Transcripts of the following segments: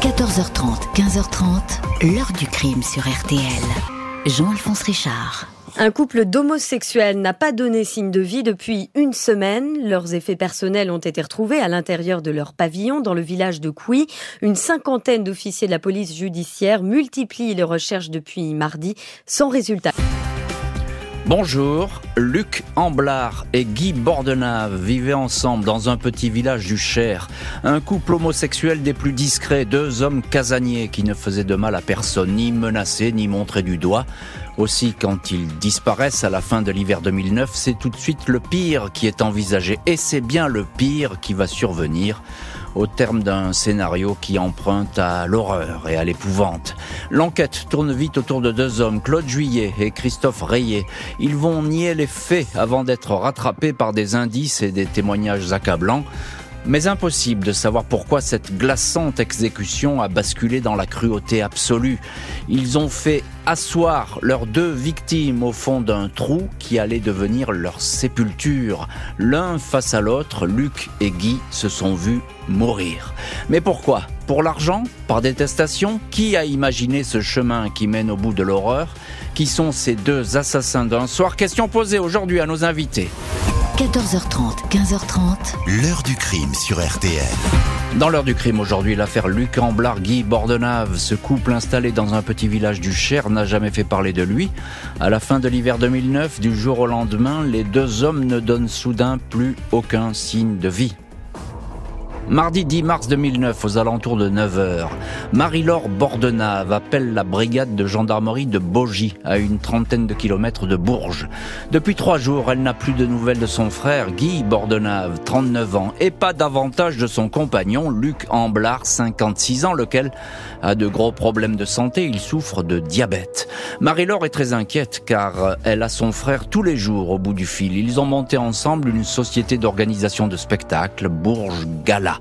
14h30, 15h30, l'heure du crime sur RTL. Jean-Alphonse Richard. Un couple d'homosexuels n'a pas donné signe de vie depuis une semaine. Leurs effets personnels ont été retrouvés à l'intérieur de leur pavillon dans le village de Couy. Une cinquantaine d'officiers de la police judiciaire multiplient les recherches depuis mardi sans résultat. Bonjour, Luc Amblard et Guy Bordenave vivaient ensemble dans un petit village du Cher. Un couple homosexuel des plus discrets, deux hommes casaniers qui ne faisaient de mal à personne, ni menacés, ni montrés du doigt. Aussi, quand ils disparaissent à la fin de l'hiver 2009, c'est tout de suite le pire qui est envisagé. Et c'est bien le pire qui va survenir au terme d'un scénario qui emprunte à l'horreur et à l'épouvante. L'enquête tourne vite autour de deux hommes, Claude Juillet et Christophe Rayet. Ils vont nier les faits avant d'être rattrapés par des indices et des témoignages accablants. Mais impossible de savoir pourquoi cette glaçante exécution a basculé dans la cruauté absolue. Ils ont fait asseoir leurs deux victimes au fond d'un trou qui allait devenir leur sépulture. L'un face à l'autre, Luc et Guy se sont vus mourir. Mais pourquoi? Pour l'argent? Par détestation? Qui a imaginé ce chemin qui mène au bout de l'horreur? Qui sont ces deux assassins d'un soir? Question posée aujourd'hui à nos invités. 14h30, 15h30. L'heure du crime sur RTL. Dans l'heure du crime aujourd'hui, l'affaire Luc Amblard, Guy Bordenave, ce couple installé dans un petit village du Cher n'a jamais fait parler de lui. À la fin de l'hiver 2009, du jour au lendemain, les deux hommes ne donnent soudain plus aucun signe de vie. Mardi 10 mars 2009, aux alentours de 9h, Marie-Laure Bordenave appelle la brigade de gendarmerie de Bogie, à une trentaine de kilomètres de Bourges. Depuis trois jours, elle n'a plus de nouvelles de son frère, Guy Bordenave, 39 ans, et pas davantage de son compagnon, Luc Amblard, 56 ans, lequel a de gros problèmes de santé, il souffre de diabète. Marie-Laure est très inquiète, car elle a son frère tous les jours au bout du fil. Ils ont monté ensemble une société d'organisation de spectacles, Bourges Gala.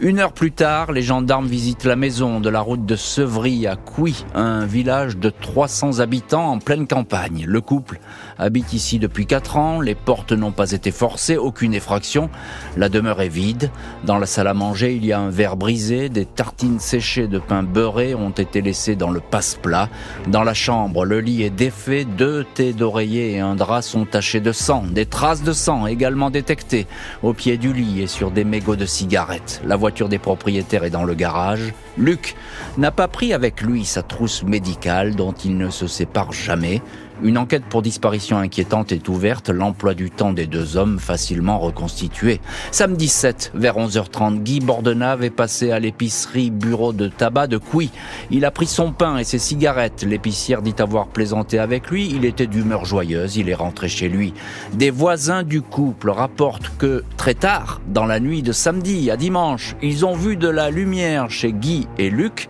Une heure plus tard, les gendarmes visitent la maison de la route de Sevry à Couy, un village de 300 habitants en pleine campagne. Le couple habite ici depuis 4 ans, les portes n'ont pas été forcées, aucune effraction. La demeure est vide. Dans la salle à manger, il y a un verre brisé, des tartines séchées de pain beurré ont été laissées dans le passe-plat. Dans la chambre, le lit est défait, deux thés d'oreiller et un drap sont tachés de sang, des traces de sang également détectées au pied du lit et sur des mégots de cigarettes. La voiture des propriétaires est dans le garage. Luc n'a pas pris avec lui sa trousse médicale dont il ne se sépare jamais. Une enquête pour disparition inquiétante est ouverte, l'emploi du temps des deux hommes facilement reconstitué. Samedi 7, vers 11h30, Guy Bordenave est passé à l'épicerie bureau de tabac de Couy. Il a pris son pain et ses cigarettes. L'épicière dit avoir plaisanté avec lui. Il était d'humeur joyeuse. Il est rentré chez lui. Des voisins du couple rapportent que très tard, dans la nuit de samedi à dimanche, ils ont vu de la lumière chez Guy et Luc.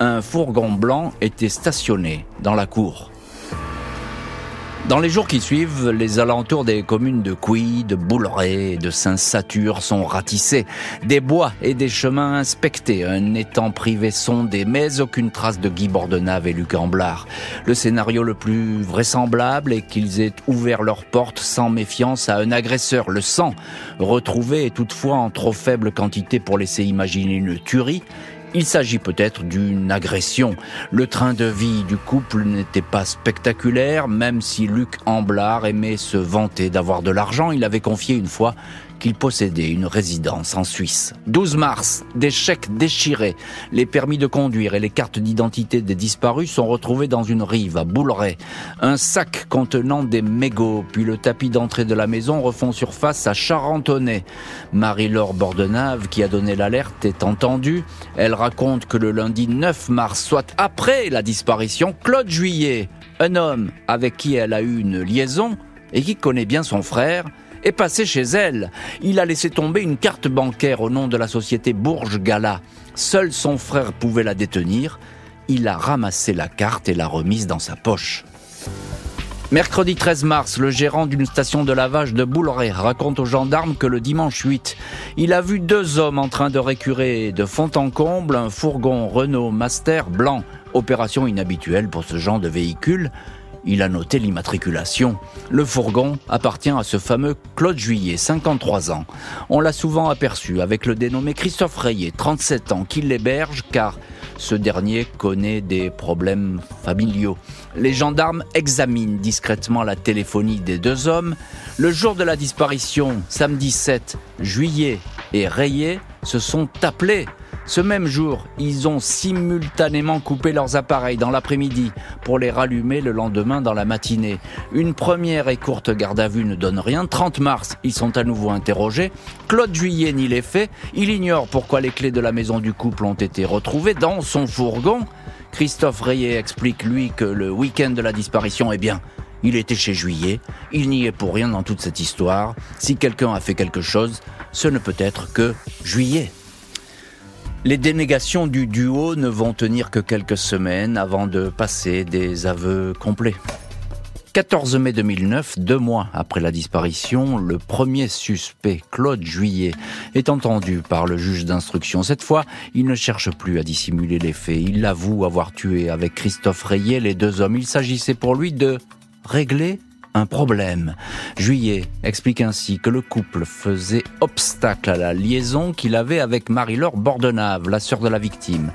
Un fourgon blanc était stationné dans la cour. Dans les jours qui suivent, les alentours des communes de Couy, de Bouleret et de Saint-Satur sont ratissés. Des bois et des chemins inspectés, un étang privé sondé, mais aucune trace de Guy Bordenave et Luc Amblard. Le scénario le plus vraisemblable est qu'ils aient ouvert leurs portes sans méfiance à un agresseur. Le sang retrouvé est toutefois en trop faible quantité pour laisser imaginer une tuerie. Il s'agit peut-être d'une agression. Le train de vie du couple n'était pas spectaculaire, même si Luc Amblard aimait se vanter d'avoir de l'argent. Il avait confié une fois qu'il possédait une résidence en Suisse. 12 mars, des chèques déchirés, les permis de conduire et les cartes d'identité des disparus sont retrouvés dans une rive à Bouleret. Un sac contenant des mégots, puis le tapis d'entrée de la maison refont surface à Charentonnet. Marie-Laure Bordenave, qui a donné l'alerte, est entendue. Elle raconte que le lundi 9 mars, soit après la disparition, Claude Juillet, un homme avec qui elle a eu une liaison et qui connaît bien son frère, est passé chez elle. Il a laissé tomber une carte bancaire au nom de la société Bourges Gala. Seul son frère pouvait la détenir. Il a ramassé la carte et l'a remise dans sa poche. Mercredi 13 mars, le gérant d'une station de lavage de Bouleret raconte aux gendarmes que le dimanche 8, il a vu deux hommes en train de récurer de fond en comble un fourgon Renault Master blanc. Opération inhabituelle pour ce genre de véhicule. Il a noté l'immatriculation. Le fourgon appartient à ce fameux Claude Juillet, 53 ans. On l'a souvent aperçu avec le dénommé Christophe Rayet, 37 ans, qui l'héberge car ce dernier connaît des problèmes familiaux. Les gendarmes examinent discrètement la téléphonie des deux hommes. Le jour de la disparition, samedi 7 juillet, et Rayet se sont appelés ce même jour, ils ont simultanément coupé leurs appareils dans l'après-midi pour les rallumer le lendemain dans la matinée. Une première et courte garde à vue ne donne rien. 30 mars, ils sont à nouveau interrogés. Claude Juillet nie les faits. Il ignore pourquoi les clés de la maison du couple ont été retrouvées dans son fourgon. Christophe Rayet explique, lui, que le week-end de la disparition, eh bien, il était chez Juillet, il n'y est pour rien dans toute cette histoire. Si quelqu'un a fait quelque chose, ce ne peut être que Juillet. Les dénégations du duo ne vont tenir que quelques semaines avant de passer des aveux complets. 14 mai 2009, deux mois après la disparition, le premier suspect, Claude Juillet, est entendu par le juge d'instruction. Cette fois, il ne cherche plus à dissimuler les faits. Il avoue avoir tué avec Christophe Rayet les deux hommes. Il s'agissait pour lui de régler un problème. Juillet explique ainsi que le couple faisait obstacle à la liaison qu'il avait avec Marie-Laure Bordenave, la sœur de la victime.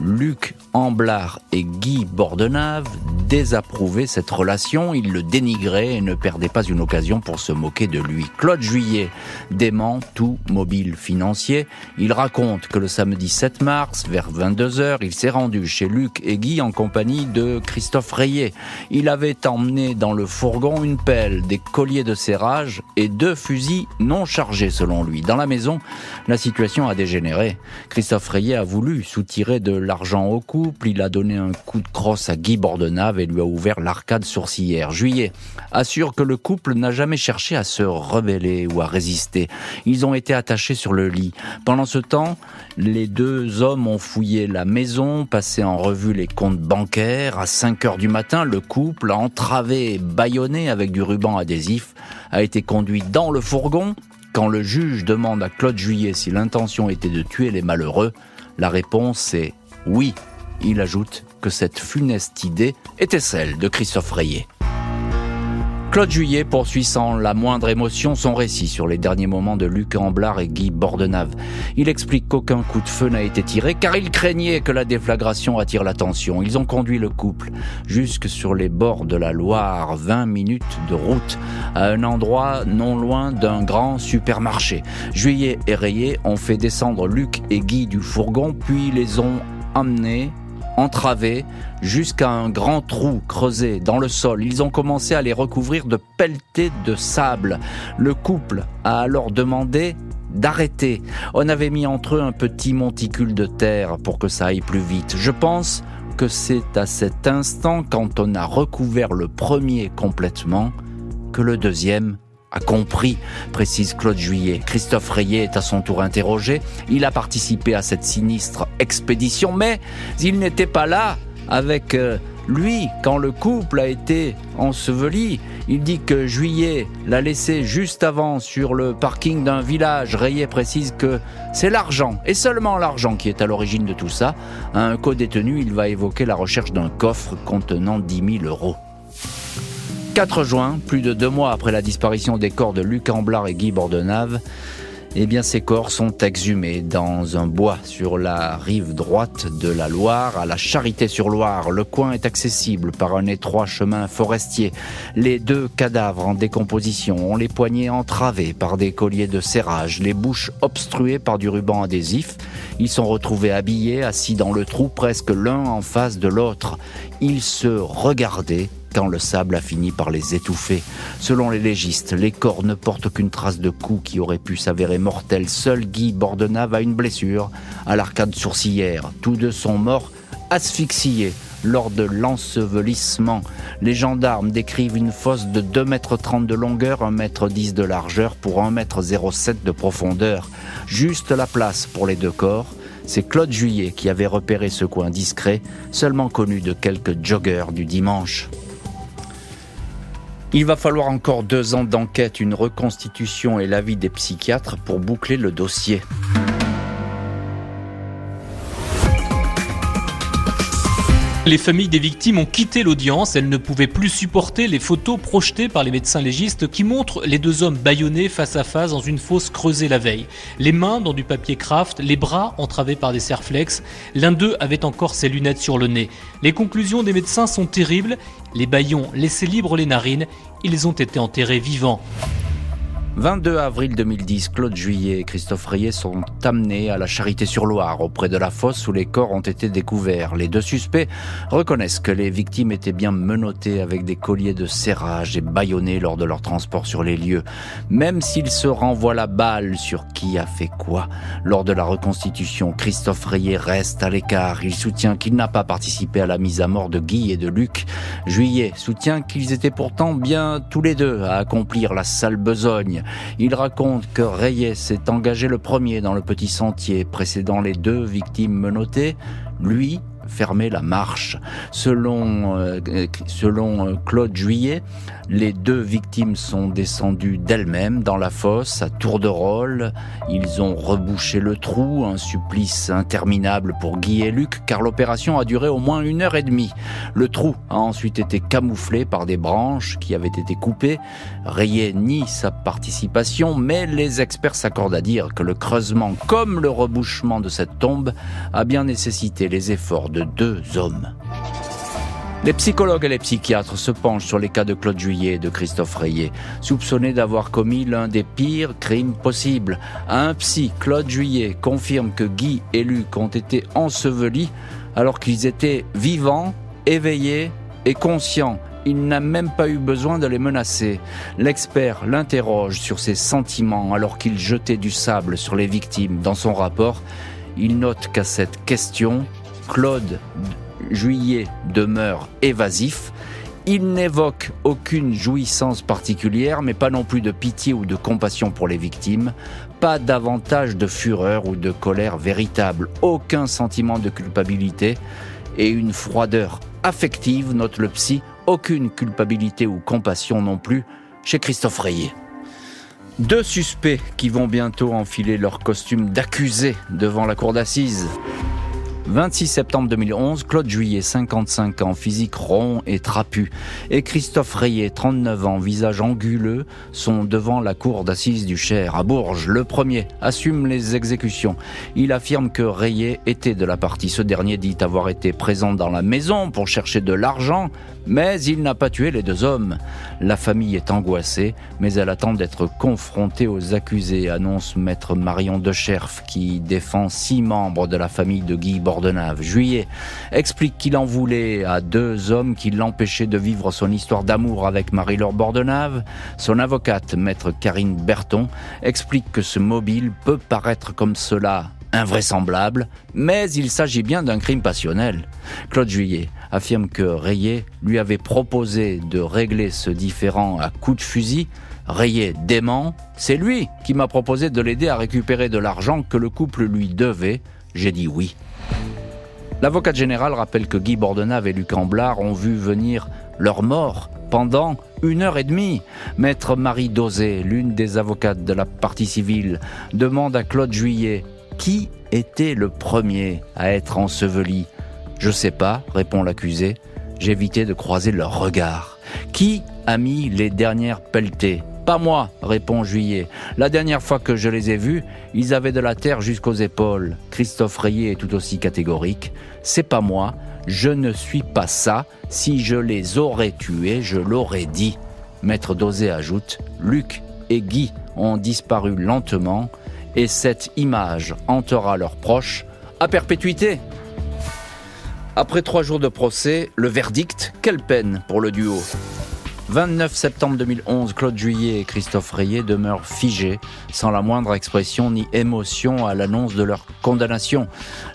Luc Amblard et Guy Bordenave désapprouvaient cette relation, ils le dénigraient et ne perdaient pas une occasion pour se moquer de lui. Claude Juillet dément tout mobile financier. Il raconte que le samedi 7 mars, vers 22h, il s'est rendu chez Luc et Guy en compagnie de Christophe Rayet. Il avait emmené dans le fourgon une pelle, des colliers de serrage et deux fusils non chargés selon lui. Dans la maison, la situation a dégénéré. Christophe Rayet a voulu soutirer de l'argent au couple, il a donné un coup de crosse à Guy Bordenave et lui a ouvert l'arcade sourcilière. Juillet assure que le couple n'a jamais cherché à se rebeller ou à résister. Ils ont été attachés sur le lit. Pendant ce temps, les deux hommes ont fouillé la maison, passé en revue les comptes bancaires. À 5 heures du matin, le couple entravé et bâillonné avec du ruban adhésif a été conduit dans le fourgon. Quand le juge demande à Claude Juillet si l'intention était de tuer les malheureux, la réponse est oui. Il ajoute que cette funeste idée était celle de Christophe Rayet. Claude Juillet poursuit sans la moindre émotion son récit sur les derniers moments de Luc Amblard et Guy Bordenave. Il explique qu'aucun coup de feu n'a été tiré car il craignait que la déflagration attire l'attention. Ils ont conduit le couple jusque sur les bords de la Loire, 20 minutes de route, à un endroit non loin d'un grand supermarché. Juillet et Rayet ont fait descendre Luc et Guy du fourgon puis les ont emmenés entravés jusqu'à un grand trou creusé dans le sol. Ils ont commencé à les recouvrir de pelletés de sable. Le couple a alors demandé d'arrêter. On avait mis entre eux un petit monticule de terre pour que ça aille plus vite. Je pense que c'est à cet instant, quand on a recouvert le premier complètement, que le deuxième a compris, précise Claude Juillet. Christophe Rayet est à son tour interrogé. Il a participé à cette sinistre expédition, mais il n'était pas là avec euh, lui quand le couple a été enseveli. Il dit que Juillet l'a laissé juste avant sur le parking d'un village. Rayet précise que c'est l'argent, et seulement l'argent, qui est à l'origine de tout ça. Un co-détenu, il va évoquer la recherche d'un coffre contenant 10 000 euros. 4 juin, plus de deux mois après la disparition des corps de Luc Amblard et Guy Bordenave, eh bien, ces corps sont exhumés dans un bois sur la rive droite de la Loire, à la Charité-sur-Loire. Le coin est accessible par un étroit chemin forestier. Les deux cadavres en décomposition ont les poignets entravés par des colliers de serrage, les bouches obstruées par du ruban adhésif. Ils sont retrouvés habillés, assis dans le trou, presque l'un en face de l'autre. Ils se regardaient quand le sable a fini par les étouffer. Selon les légistes, les corps ne portent aucune trace de coup qui aurait pu s'avérer mortel. Seul Guy Bordenave a une blessure à l'arcade sourcilière. Tous deux sont morts asphyxiés lors de l'ensevelissement. Les gendarmes décrivent une fosse de 2,30 m de longueur, 1,10 m de largeur pour 1,07 m de profondeur. Juste la place pour les deux corps. C'est Claude Juillet qui avait repéré ce coin discret, seulement connu de quelques joggeurs du dimanche. Il va falloir encore deux ans d'enquête, une reconstitution et l'avis des psychiatres pour boucler le dossier. Les familles des victimes ont quitté l'audience. Elles ne pouvaient plus supporter les photos projetées par les médecins légistes qui montrent les deux hommes bâillonnés face à face dans une fosse creusée la veille. Les mains dans du papier craft, les bras entravés par des serflex. L'un d'eux avait encore ses lunettes sur le nez. Les conclusions des médecins sont terribles. Les baillons laissaient libres les narines. Ils ont été enterrés vivants. 22 avril 2010, Claude Juillet et Christophe Rayet sont amenés à la Charité-sur-Loire, auprès de la fosse où les corps ont été découverts. Les deux suspects reconnaissent que les victimes étaient bien menottées avec des colliers de serrage et bâillonnées lors de leur transport sur les lieux. Même s'ils se renvoient la balle sur qui a fait quoi, lors de la reconstitution, Christophe Rayet reste à l'écart. Il soutient qu'il n'a pas participé à la mise à mort de Guy et de Luc. Juillet soutient qu'ils étaient pourtant bien tous les deux à accomplir la sale besogne. Il raconte que Reyes s'est engagé le premier dans le petit sentier précédant les deux victimes menottées. Lui fermait la marche. Selon, euh, selon euh, Claude Juillet, les deux victimes sont descendues d'elles-mêmes dans la fosse à tour de rôle. Ils ont rebouché le trou, un supplice interminable pour Guy et Luc, car l'opération a duré au moins une heure et demie. Le trou a ensuite été camouflé par des branches qui avaient été coupées. Rayé nie sa participation, mais les experts s'accordent à dire que le creusement, comme le rebouchement de cette tombe, a bien nécessité les efforts de deux hommes. Les psychologues et les psychiatres se penchent sur les cas de Claude Juillet et de Christophe Rayet, soupçonnés d'avoir commis l'un des pires crimes possibles. Un psy, Claude Juillet, confirme que Guy et Luc ont été ensevelis alors qu'ils étaient vivants, éveillés et conscients. Il n'a même pas eu besoin de les menacer. L'expert l'interroge sur ses sentiments alors qu'il jetait du sable sur les victimes. Dans son rapport, il note qu'à cette question, Claude Juillet demeure évasif. Il n'évoque aucune jouissance particulière, mais pas non plus de pitié ou de compassion pour les victimes, pas davantage de fureur ou de colère véritable, aucun sentiment de culpabilité et une froideur affective, note le psy, aucune culpabilité ou compassion non plus chez Christophe Rayet. Deux suspects qui vont bientôt enfiler leur costume d'accusés devant la cour d'assises. 26 septembre 2011, Claude Juillet, 55 ans, physique rond et trapu, et Christophe Rayet, 39 ans, visage anguleux, sont devant la cour d'assises du Cher, à Bourges. Le premier assume les exécutions. Il affirme que Rayet était de la partie. Ce dernier dit avoir été présent dans la maison pour chercher de l'argent, mais il n'a pas tué les deux hommes. La famille est angoissée, mais elle attend d'être confrontée aux accusés, annonce maître Marion Decherf, qui défend six membres de la famille de Guy Bordenave. Juillet explique qu'il en voulait à deux hommes qui l'empêchaient de vivre son histoire d'amour avec Marie-Laure Bordenave. Son avocate, maître Karine Berton, explique que ce mobile peut paraître comme cela invraisemblable, mais il s'agit bien d'un crime passionnel. Claude Juillet affirme que Rayet lui avait proposé de régler ce différend à coups de fusil. Rayet dément, c'est lui qui m'a proposé de l'aider à récupérer de l'argent que le couple lui devait. J'ai dit oui. L'avocate générale rappelle que Guy Bordenave et Luc Amblard ont vu venir leur mort pendant une heure et demie. Maître Marie Dosé, l'une des avocates de la partie civile, demande à Claude Juillet qui était le premier à être enseveli? Je sais pas, répond l'accusé. J'évitais de croiser leur regard. Qui a mis les dernières pelletées? Pas moi, répond Juillet. La dernière fois que je les ai vus, ils avaient de la terre jusqu'aux épaules. Christophe Rayet est tout aussi catégorique. C'est pas moi, je ne suis pas ça. Si je les aurais tués, je l'aurais dit. Maître Dosé ajoute Luc et Guy ont disparu lentement et cette image hantera leurs proches à perpétuité. Après trois jours de procès, le verdict, quelle peine pour le duo 29 septembre 2011, Claude Juillet et Christophe Rayet demeurent figés, sans la moindre expression ni émotion à l'annonce de leur condamnation.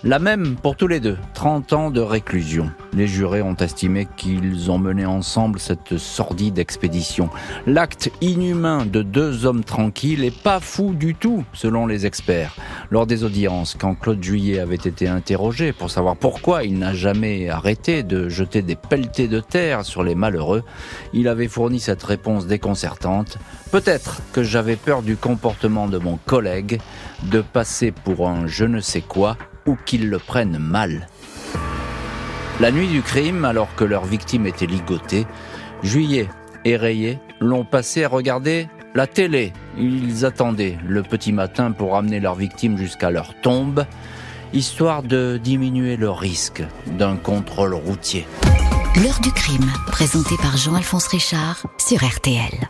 La même pour tous les deux, 30 ans de réclusion. Les jurés ont estimé qu'ils ont mené ensemble cette sordide expédition. L'acte inhumain de deux hommes tranquilles est pas fou du tout, selon les experts. Lors des audiences, quand Claude Juillet avait été interrogé pour savoir pourquoi il n'a jamais arrêté de jeter des pelletés de terre sur les malheureux, il avait fourni cette réponse déconcertante. Peut-être que j'avais peur du comportement de mon collègue, de passer pour un je ne sais quoi, ou qu'il le prenne mal. La nuit du crime, alors que leur victime était ligotée, Juillet et Rayé l'ont passé à regarder la télé. Ils attendaient le petit matin pour amener leur victime jusqu'à leur tombe, histoire de diminuer le risque d'un contrôle routier. L'heure du crime, présenté par Jean-Alphonse Richard sur RTL.